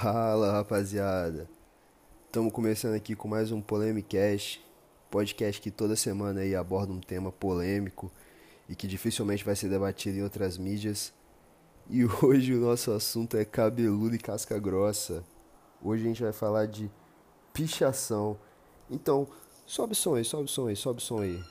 Fala rapaziada, estamos começando aqui com mais um Polemicast, podcast que toda semana aí aborda um tema polêmico e que dificilmente vai ser debatido em outras mídias. E hoje o nosso assunto é cabeludo e casca grossa. Hoje a gente vai falar de pichação. Então, sobe som aí, sobe som aí, sobe som aí.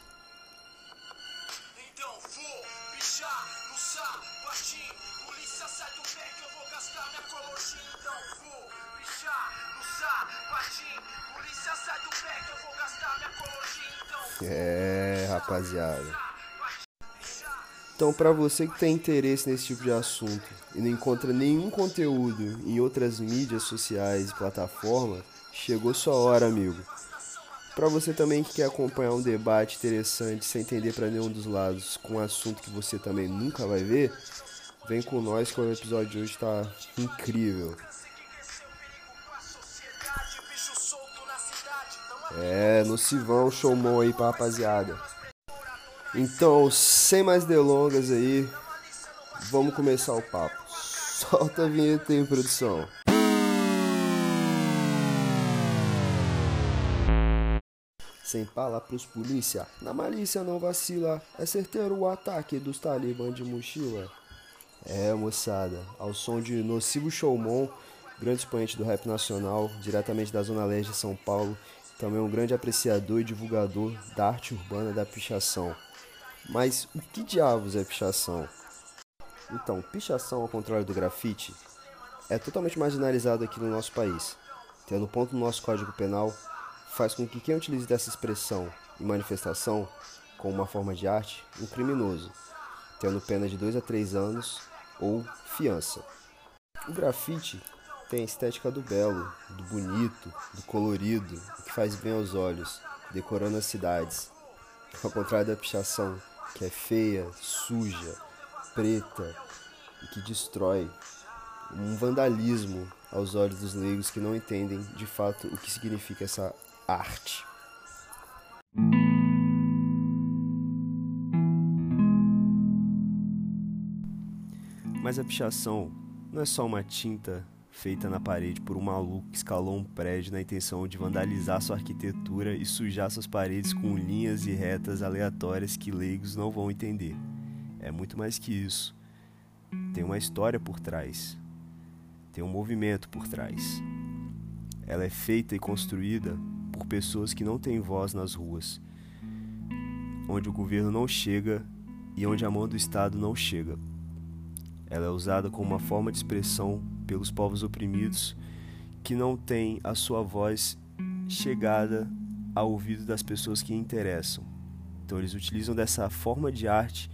Então, para você que tem interesse nesse tipo de assunto e não encontra nenhum conteúdo em outras mídias sociais e plataformas, chegou sua hora, amigo. Para você também que quer acompanhar um debate interessante sem entender para nenhum dos lados com um assunto que você também nunca vai ver, vem com nós que o episódio de hoje está incrível. É, no Sivão, showmon aí pra rapaziada. Então, sem mais delongas aí, vamos começar o papo. Solta a vinheta aí, produção. Sem pala pros polícia, na malícia não vacila, é certeiro o ataque dos talibã de mochila. É, moçada, ao som de Nocivo Showmon, grande expoente do rap nacional, diretamente da Zona Leste de São Paulo, também um grande apreciador e divulgador da arte urbana da pichação. Mas o que diabos é pichação? Então, pichação ao contrário do grafite é totalmente marginalizado aqui no nosso país. Tendo ponto no nosso Código Penal, faz com que quem utilize dessa expressão e manifestação como uma forma de arte, um criminoso, tendo pena de 2 a 3 anos ou fiança. O grafite tem a estética do belo, do bonito, do colorido, que faz bem aos olhos, decorando as cidades. Ao contrário da pichação, que é feia, suja, preta e que destrói. Um vandalismo aos olhos dos leigos que não entendem de fato o que significa essa arte. Mas a pichação não é só uma tinta feita na parede por um maluco que escalou um prédio na intenção de vandalizar sua arquitetura e sujar suas paredes com linhas e retas aleatórias que leigos não vão entender. É muito mais que isso. Tem uma história por trás. Tem um movimento por trás. Ela é feita e construída por pessoas que não têm voz nas ruas, onde o governo não chega e onde a mão do Estado não chega. Ela é usada como uma forma de expressão pelos povos oprimidos que não têm a sua voz chegada ao ouvido das pessoas que interessam. Então eles utilizam dessa forma de arte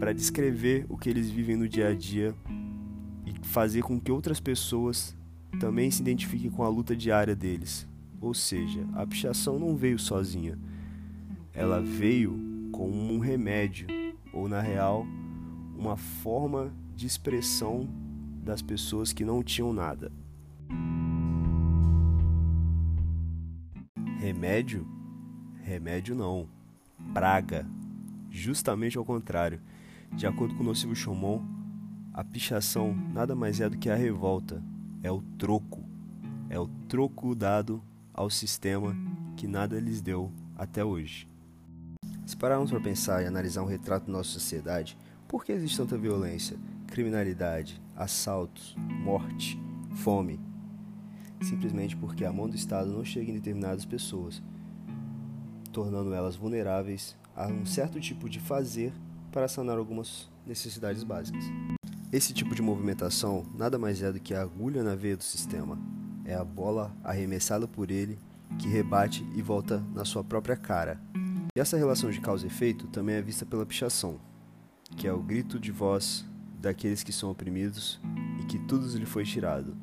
para descrever o que eles vivem no dia a dia e fazer com que outras pessoas também se identifiquem com a luta diária deles. Ou seja, a pichação não veio sozinha. Ela veio como um remédio, ou na real, uma forma de expressão das pessoas que não tinham nada. Remédio? Remédio não. Praga. Justamente ao contrário. De acordo com o Nocivo Chomon, a pichação nada mais é do que a revolta. É o troco. É o troco dado ao sistema que nada lhes deu até hoje. Se pararmos para pensar e analisar um retrato da nossa sociedade, por que existe tanta violência? criminalidade, assaltos, morte, fome. Simplesmente porque a mão do Estado não chega em determinadas pessoas, tornando elas vulneráveis a um certo tipo de fazer para sanar algumas necessidades básicas. Esse tipo de movimentação nada mais é do que a agulha na veia do sistema. É a bola arremessada por ele que rebate e volta na sua própria cara. E essa relação de causa e efeito também é vista pela pichação, que é o grito de voz daqueles que são oprimidos e que tudo lhe foi tirado,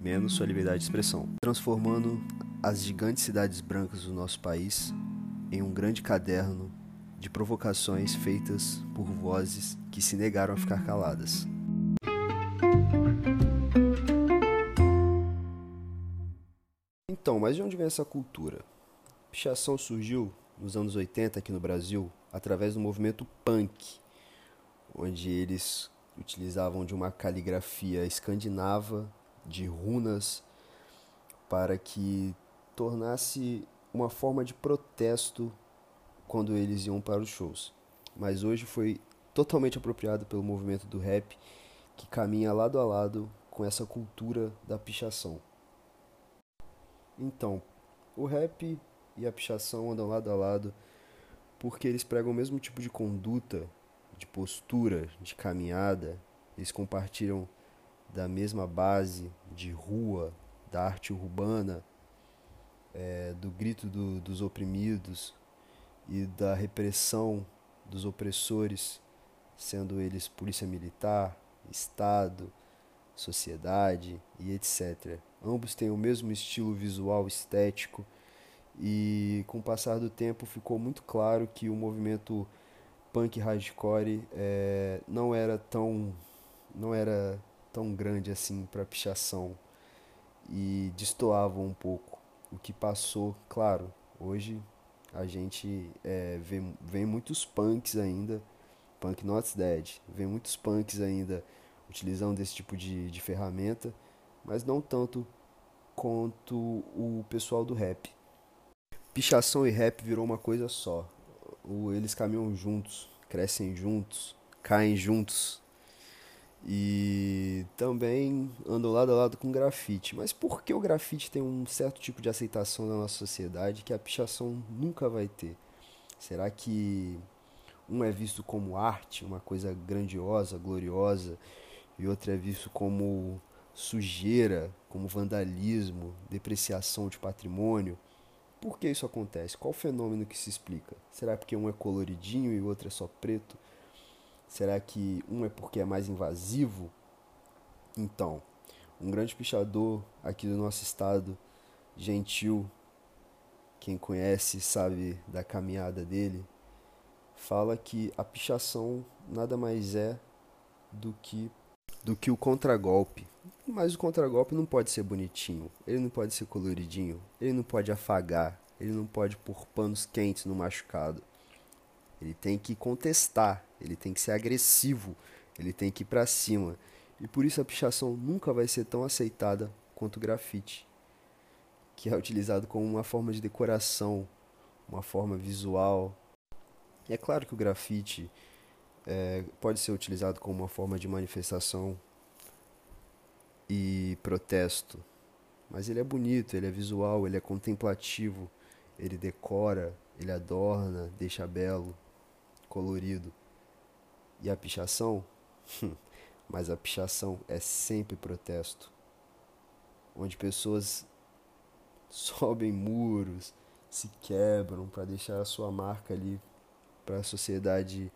menos sua liberdade de expressão, transformando as gigantes cidades brancas do nosso país em um grande caderno de provocações feitas por vozes que se negaram a ficar caladas. Então, mas de onde vem essa cultura? Pichação surgiu nos anos 80 aqui no Brasil através do movimento punk, onde eles utilizavam de uma caligrafia escandinava de runas para que tornasse uma forma de protesto quando eles iam para os shows. Mas hoje foi totalmente apropriado pelo movimento do rap que caminha lado a lado com essa cultura da pichação. Então, o rap e a pichação andam lado a lado porque eles pregam o mesmo tipo de conduta, de postura, de caminhada, eles compartilham da mesma base de rua, da arte urbana, é, do grito do, dos oprimidos e da repressão dos opressores, sendo eles polícia militar, Estado, sociedade e etc. Ambos têm o mesmo estilo visual estético e com o passar do tempo ficou muito claro que o movimento punk hardcore é, não era tão não era tão grande assim para pichação e destoava um pouco o que passou claro hoje a gente é, vê, vê muitos punks ainda punk not dead vê muitos punks ainda utilizando esse tipo de, de ferramenta mas não tanto quanto o pessoal do rap pichação e rap virou uma coisa só. Eles caminham juntos, crescem juntos, caem juntos. E também andam lado a lado com grafite. Mas por que o grafite tem um certo tipo de aceitação na nossa sociedade que a pichação nunca vai ter? Será que um é visto como arte, uma coisa grandiosa, gloriosa, e outro é visto como sujeira, como vandalismo, depreciação de patrimônio? Por que isso acontece? Qual o fenômeno que se explica? Será porque um é coloridinho e o outro é só preto? Será que um é porque é mais invasivo? Então, um grande pichador aqui do nosso estado, gentil, quem conhece sabe da caminhada dele, fala que a pichação nada mais é do que do que o contragolpe. Mas o contragolpe não pode ser bonitinho, ele não pode ser coloridinho, ele não pode afagar, ele não pode pôr panos quentes no machucado. Ele tem que contestar, ele tem que ser agressivo, ele tem que ir para cima. E por isso a pichação nunca vai ser tão aceitada quanto o grafite, que é utilizado como uma forma de decoração, uma forma visual. E é claro que o grafite é, pode ser utilizado como uma forma de manifestação e protesto. Mas ele é bonito, ele é visual, ele é contemplativo, ele decora, ele adorna, deixa belo, colorido. E a pichação? Mas a pichação é sempre protesto. Onde pessoas sobem muros, se quebram para deixar a sua marca ali para a sociedade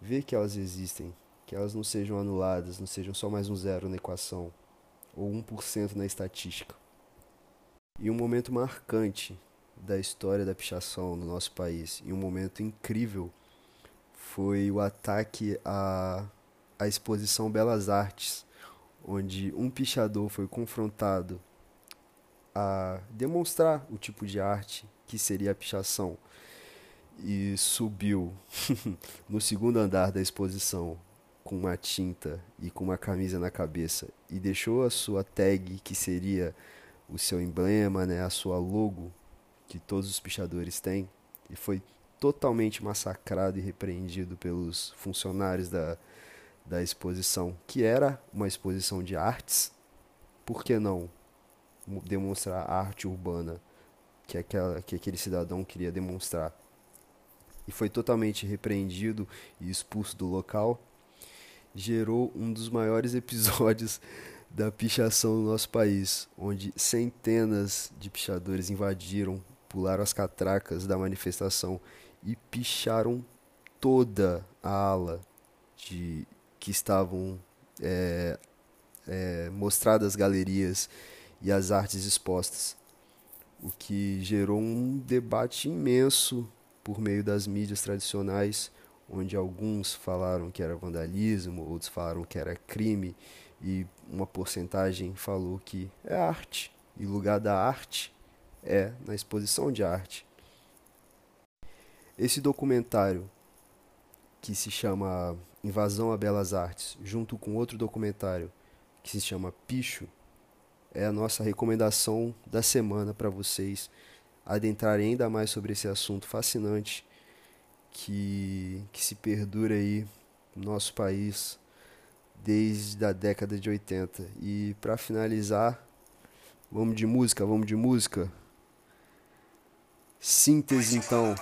ver que elas existem, que elas não sejam anuladas, não sejam só mais um zero na equação ou 1% na estatística. E um momento marcante da história da pichação no nosso país, e um momento incrível, foi o ataque à, à exposição Belas Artes, onde um pichador foi confrontado a demonstrar o tipo de arte que seria a pichação e subiu no segundo andar da exposição com uma tinta e com uma camisa na cabeça e deixou a sua tag, que seria o seu emblema, né, a sua logo que todos os pichadores têm, e foi totalmente massacrado e repreendido pelos funcionários da, da exposição, que era uma exposição de artes. Por que não demonstrar a arte urbana que, aquela, que aquele cidadão queria demonstrar? E foi totalmente repreendido e expulso do local gerou um dos maiores episódios da pichação no nosso país, onde centenas de pichadores invadiram, pularam as catracas da manifestação e picharam toda a ala de que estavam é, é, mostradas galerias e as artes expostas, o que gerou um debate imenso por meio das mídias tradicionais onde alguns falaram que era vandalismo, outros falaram que era crime e uma porcentagem falou que é arte. E o lugar da arte é na exposição de arte. Esse documentário que se chama Invasão a Belas Artes, junto com outro documentário que se chama Picho, é a nossa recomendação da semana para vocês adentrarem ainda mais sobre esse assunto fascinante que, que se perdura aí no nosso país desde a década de 80. E para finalizar, vamos de música, vamos de música. Síntese então.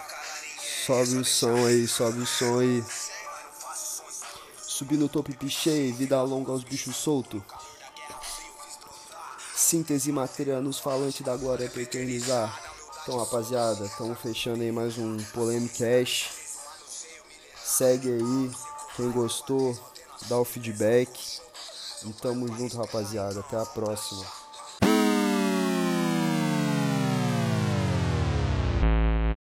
Sobe o som aí, sobe o som aí. Subir no topo e pichei, vida longa aos bichos soltos. Síntese matéria nos falantes da glória pra eternizar. Então, rapaziada, estamos fechando aí mais um Polemic Cash. Segue aí, quem gostou, dá o feedback. E tamo junto, rapaziada. Até a próxima.